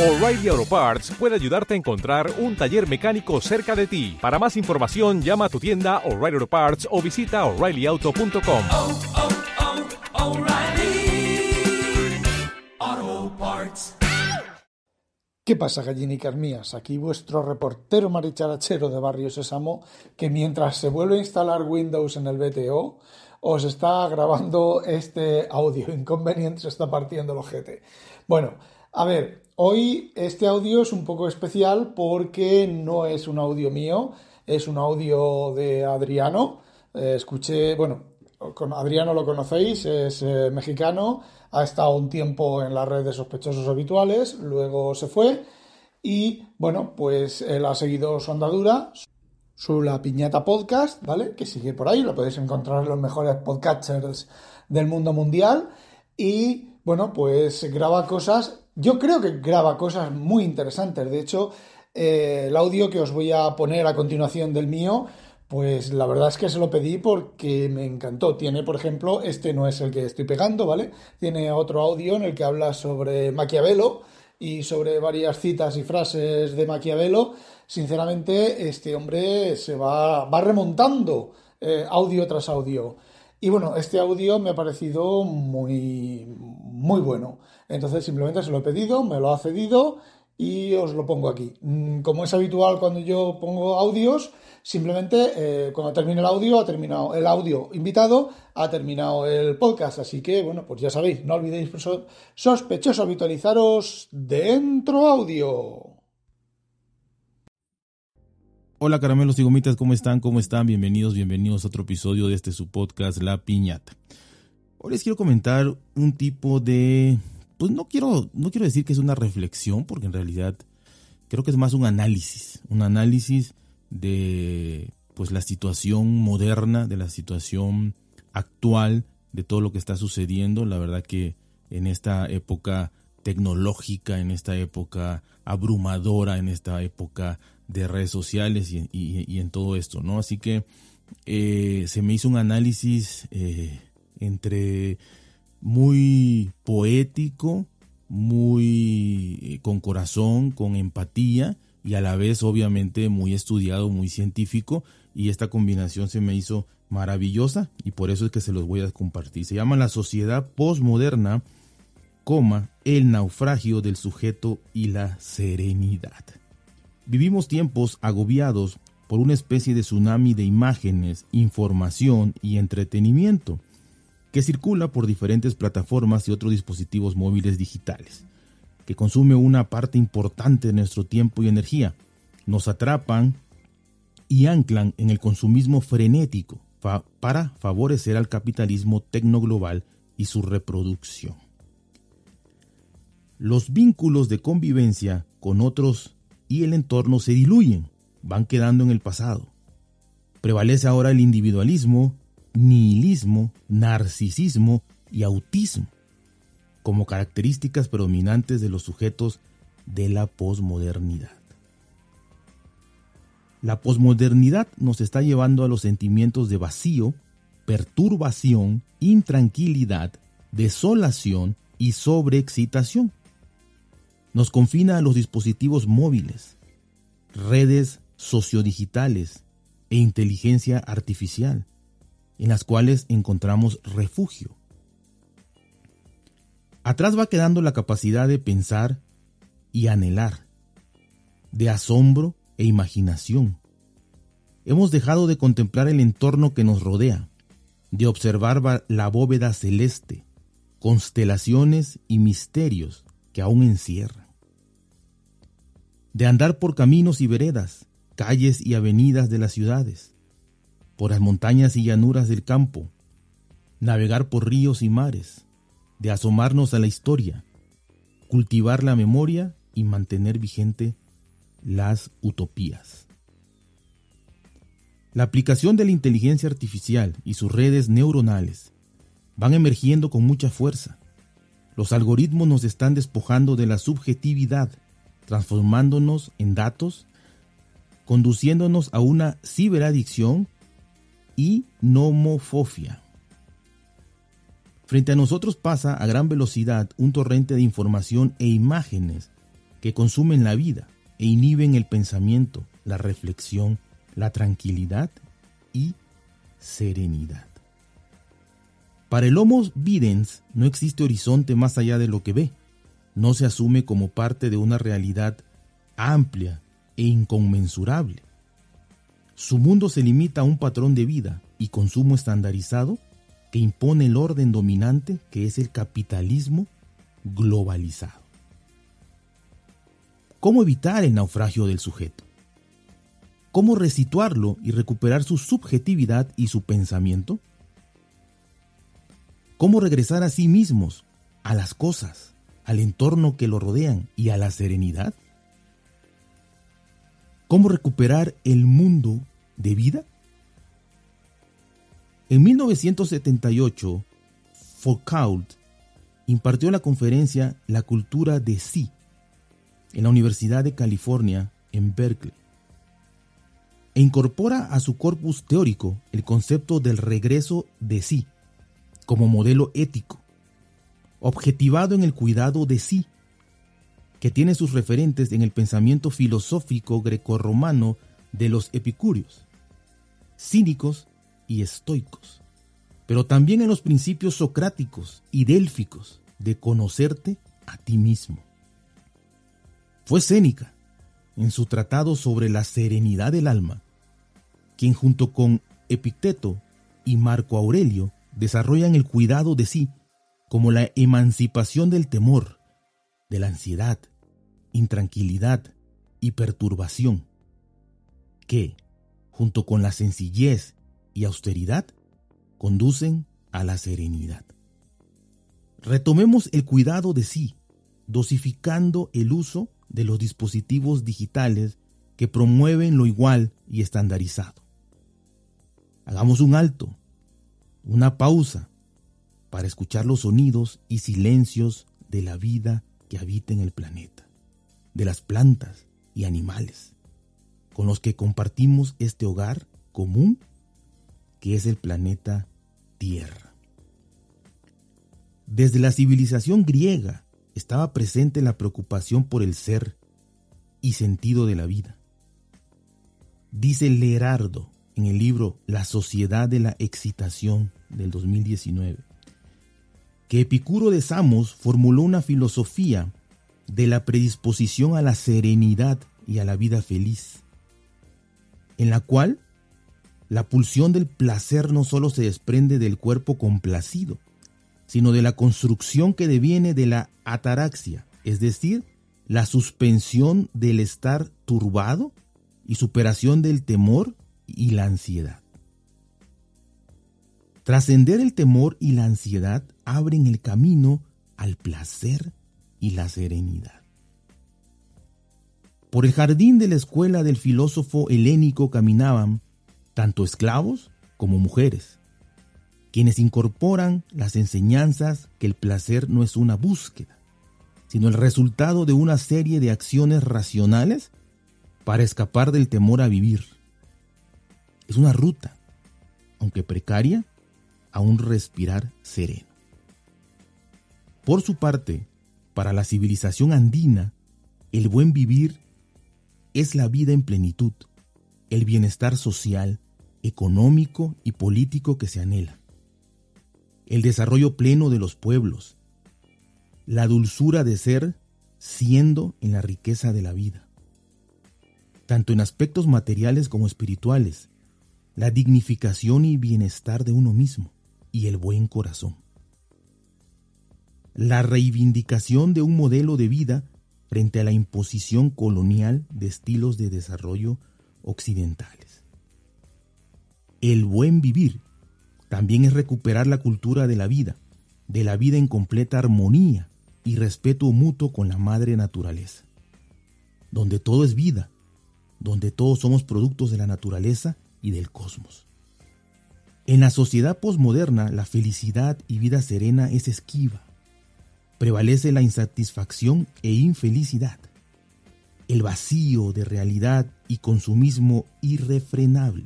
O'Reilly Auto Parts puede ayudarte a encontrar un taller mecánico cerca de ti. Para más información, llama a tu tienda O'Reilly Auto Parts o visita oreillyauto.com. oh, oh, Parts. ¿Qué pasa, gallinicas mías? Aquí vuestro reportero maricharachero de Barrio Sésamo, que mientras se vuelve a instalar Windows en el BTO, os está grabando este audio inconveniente, se está partiendo el ojete. Bueno, a ver, hoy este audio es un poco especial porque no es un audio mío, es un audio de Adriano. Eh, escuché, bueno, con Adriano lo conocéis, es eh, mexicano, ha estado un tiempo en la red de sospechosos habituales, luego se fue y bueno, pues él ha seguido su andadura, su La Piñata Podcast, ¿vale? Que sigue por ahí, lo podéis encontrar en los mejores podcasters del mundo mundial y bueno, pues graba cosas, yo creo que graba cosas muy interesantes, de hecho, eh, el audio que os voy a poner a continuación del mío, pues la verdad es que se lo pedí porque me encantó. Tiene, por ejemplo, este no es el que estoy pegando, ¿vale? Tiene otro audio en el que habla sobre Maquiavelo y sobre varias citas y frases de Maquiavelo. Sinceramente, este hombre se va, va remontando eh, audio tras audio. Y bueno, este audio me ha parecido muy, muy bueno. Entonces simplemente se lo he pedido, me lo ha cedido y os lo pongo aquí. Mm, Como es habitual cuando yo pongo audios, simplemente eh, cuando termine el audio ha terminado el audio invitado, ha terminado el podcast. Así que bueno, pues ya sabéis, no olvidéis so- sospechoso habitualizaros dentro audio. Hola caramelos y gomitas, ¿cómo están? ¿Cómo están? Bienvenidos, bienvenidos a otro episodio de este su podcast La Piñata. Hoy les quiero comentar un tipo de pues no quiero no quiero decir que es una reflexión porque en realidad creo que es más un análisis, un análisis de pues la situación moderna, de la situación actual, de todo lo que está sucediendo, la verdad que en esta época tecnológica, en esta época abrumadora, en esta época de redes sociales y, en todo esto, ¿no? Así que eh, se me hizo un análisis eh, entre muy poético, muy eh, con corazón, con empatía y a la vez obviamente muy estudiado, muy científico y esta combinación se me hizo maravillosa y por eso es que se los voy a compartir. Se llama La sociedad postmoderna, coma, el naufragio del sujeto y la serenidad. Vivimos tiempos agobiados por una especie de tsunami de imágenes, información y entretenimiento que circula por diferentes plataformas y otros dispositivos móviles digitales, que consume una parte importante de nuestro tiempo y energía, nos atrapan y anclan en el consumismo frenético para favorecer al capitalismo tecnoglobal y su reproducción. Los vínculos de convivencia con otros y el entorno se diluyen, van quedando en el pasado. Prevalece ahora el individualismo, nihilismo, narcisismo y autismo como características predominantes de los sujetos de la posmodernidad. La posmodernidad nos está llevando a los sentimientos de vacío, perturbación, intranquilidad, desolación y sobreexcitación. Nos confina a los dispositivos móviles, redes sociodigitales e inteligencia artificial, en las cuales encontramos refugio. Atrás va quedando la capacidad de pensar y anhelar, de asombro e imaginación. Hemos dejado de contemplar el entorno que nos rodea, de observar va- la bóveda celeste, constelaciones y misterios que aún encierran. De andar por caminos y veredas, calles y avenidas de las ciudades, por las montañas y llanuras del campo, navegar por ríos y mares, de asomarnos a la historia, cultivar la memoria y mantener vigente las utopías. La aplicación de la inteligencia artificial y sus redes neuronales van emergiendo con mucha fuerza. Los algoritmos nos están despojando de la subjetividad, transformándonos en datos, conduciéndonos a una ciberadicción y nomofobia. Frente a nosotros pasa a gran velocidad un torrente de información e imágenes que consumen la vida e inhiben el pensamiento, la reflexión, la tranquilidad y serenidad. Para el Homo videns no existe horizonte más allá de lo que ve. No se asume como parte de una realidad amplia e inconmensurable. Su mundo se limita a un patrón de vida y consumo estandarizado que impone el orden dominante que es el capitalismo globalizado. ¿Cómo evitar el naufragio del sujeto? ¿Cómo resituarlo y recuperar su subjetividad y su pensamiento? ¿Cómo regresar a sí mismos, a las cosas, al entorno que lo rodean y a la serenidad? ¿Cómo recuperar el mundo de vida? En 1978, Foucault impartió la conferencia La cultura de sí en la Universidad de California en Berkeley e incorpora a su corpus teórico el concepto del regreso de sí como modelo ético, objetivado en el cuidado de sí, que tiene sus referentes en el pensamiento filosófico grecorromano de los epicúreos, cínicos y estoicos, pero también en los principios socráticos y délficos de conocerte a ti mismo. Fue Séneca, en su tratado sobre la serenidad del alma, quien junto con Epicteto y Marco Aurelio desarrollan el cuidado de sí como la emancipación del temor, de la ansiedad, intranquilidad y perturbación, que, junto con la sencillez y austeridad, conducen a la serenidad. Retomemos el cuidado de sí, dosificando el uso de los dispositivos digitales que promueven lo igual y estandarizado. Hagamos un alto, una pausa, para escuchar los sonidos y silencios de la vida que habita en el planeta, de las plantas y animales, con los que compartimos este hogar común que es el planeta Tierra. Desde la civilización griega estaba presente la preocupación por el ser y sentido de la vida. Dice Lerardo en el libro La Sociedad de la Excitación del 2019 que Epicuro de Samos formuló una filosofía de la predisposición a la serenidad y a la vida feliz, en la cual la pulsión del placer no solo se desprende del cuerpo complacido, sino de la construcción que deviene de la ataraxia, es decir, la suspensión del estar turbado y superación del temor y la ansiedad. Trascender el temor y la ansiedad abren el camino al placer y la serenidad. Por el jardín de la escuela del filósofo helénico caminaban tanto esclavos como mujeres, quienes incorporan las enseñanzas que el placer no es una búsqueda, sino el resultado de una serie de acciones racionales para escapar del temor a vivir. Es una ruta, aunque precaria, a un respirar sereno. Por su parte, para la civilización andina, el buen vivir es la vida en plenitud, el bienestar social, económico y político que se anhela, el desarrollo pleno de los pueblos, la dulzura de ser siendo en la riqueza de la vida, tanto en aspectos materiales como espirituales, la dignificación y bienestar de uno mismo y el buen corazón. La reivindicación de un modelo de vida frente a la imposición colonial de estilos de desarrollo occidentales. El buen vivir también es recuperar la cultura de la vida, de la vida en completa armonía y respeto mutuo con la madre naturaleza, donde todo es vida, donde todos somos productos de la naturaleza y del cosmos. En la sociedad posmoderna, la felicidad y vida serena es esquiva. Prevalece la insatisfacción e infelicidad, el vacío de realidad y consumismo irrefrenable.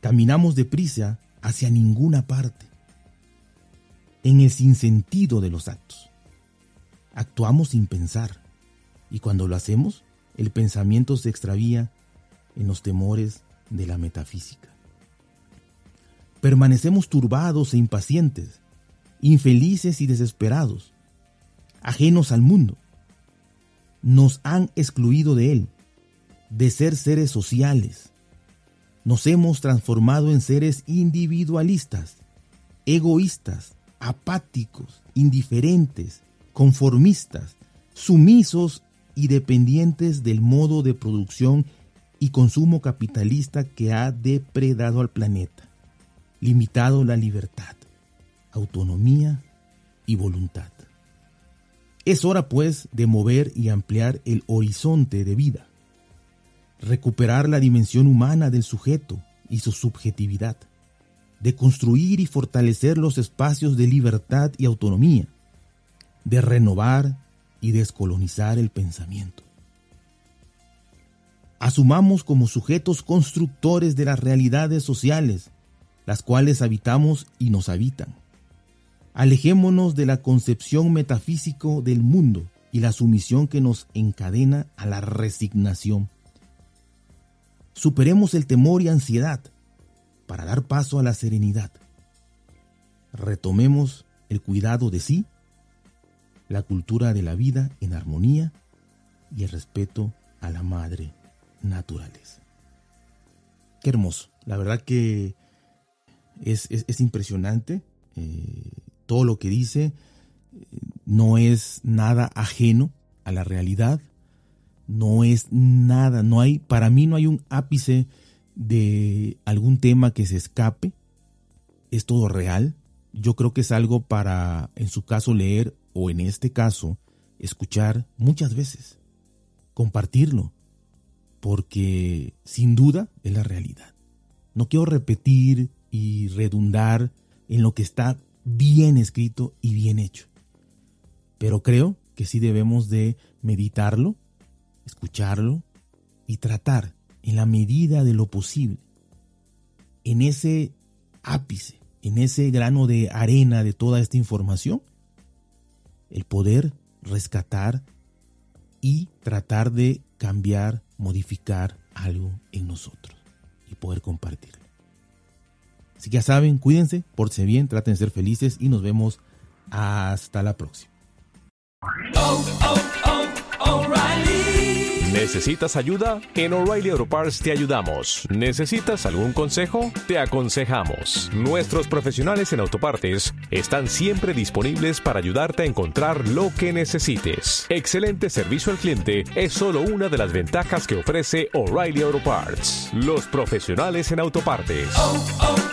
Caminamos deprisa hacia ninguna parte, en el sinsentido de los actos. Actuamos sin pensar, Y cuando lo hacemos, el pensamiento se extravía en los temores de la metafísica. Permanecemos turbados e impacientes, infelices y desesperados, ajenos al mundo. Nos han excluido de él, de ser seres sociales. Nos hemos transformado en seres individualistas, egoístas, apáticos, indiferentes, conformistas, sumisos y dependientes del modo de producción y consumo capitalista que ha depredado al planeta, limitado la libertad, autonomía y voluntad. Es hora, pues, de mover y ampliar el horizonte de vida, recuperar la dimensión humana del sujeto y su subjetividad, de construir y fortalecer los espacios de libertad y autonomía, de renovar y descolonizar el pensamiento. Asumamos como sujetos constructores de las realidades sociales, las cuales habitamos y nos habitan. Alejémonos de la concepción metafísico del mundo y la sumisión que nos encadena a la resignación. Superemos el temor y ansiedad para dar paso a la serenidad. Retomemos el cuidado de sí la cultura de la vida en armonía y el respeto a la madre naturaleza. Qué hermoso. La verdad que es, impresionante. Eh, todo lo que dice eh, no es nada ajeno a la realidad. No es nada, no hay, para mí no hay un ápice de algún tema que se escape. Es todo real. Yo creo que es algo para, en su caso, leer o en este caso, escuchar muchas veces, compartirlo, porque sin duda es la realidad. No quiero repetir y redundar en lo que está bien escrito y bien hecho, pero creo que sí debemos de meditarlo, escucharlo y tratar en la medida de lo posible, en ese ápice, en ese grano de arena de toda esta información, el poder rescatar y tratar de cambiar, modificar algo en nosotros y poder compartirlo. Así que ya saben, cuídense, pórtense bien, traten de ser felices y nos vemos hasta la próxima. ¿Necesitas ayuda? En O'Reilly Auto Parts te ayudamos. ¿Necesitas algún consejo? Te aconsejamos. Nuestros profesionales en autopartes están siempre disponibles para ayudarte a encontrar lo que necesites. Excelente servicio al cliente es solo una de las ventajas que ofrece O'Reilly Auto Parts. Los profesionales en autopartes. oh, oh,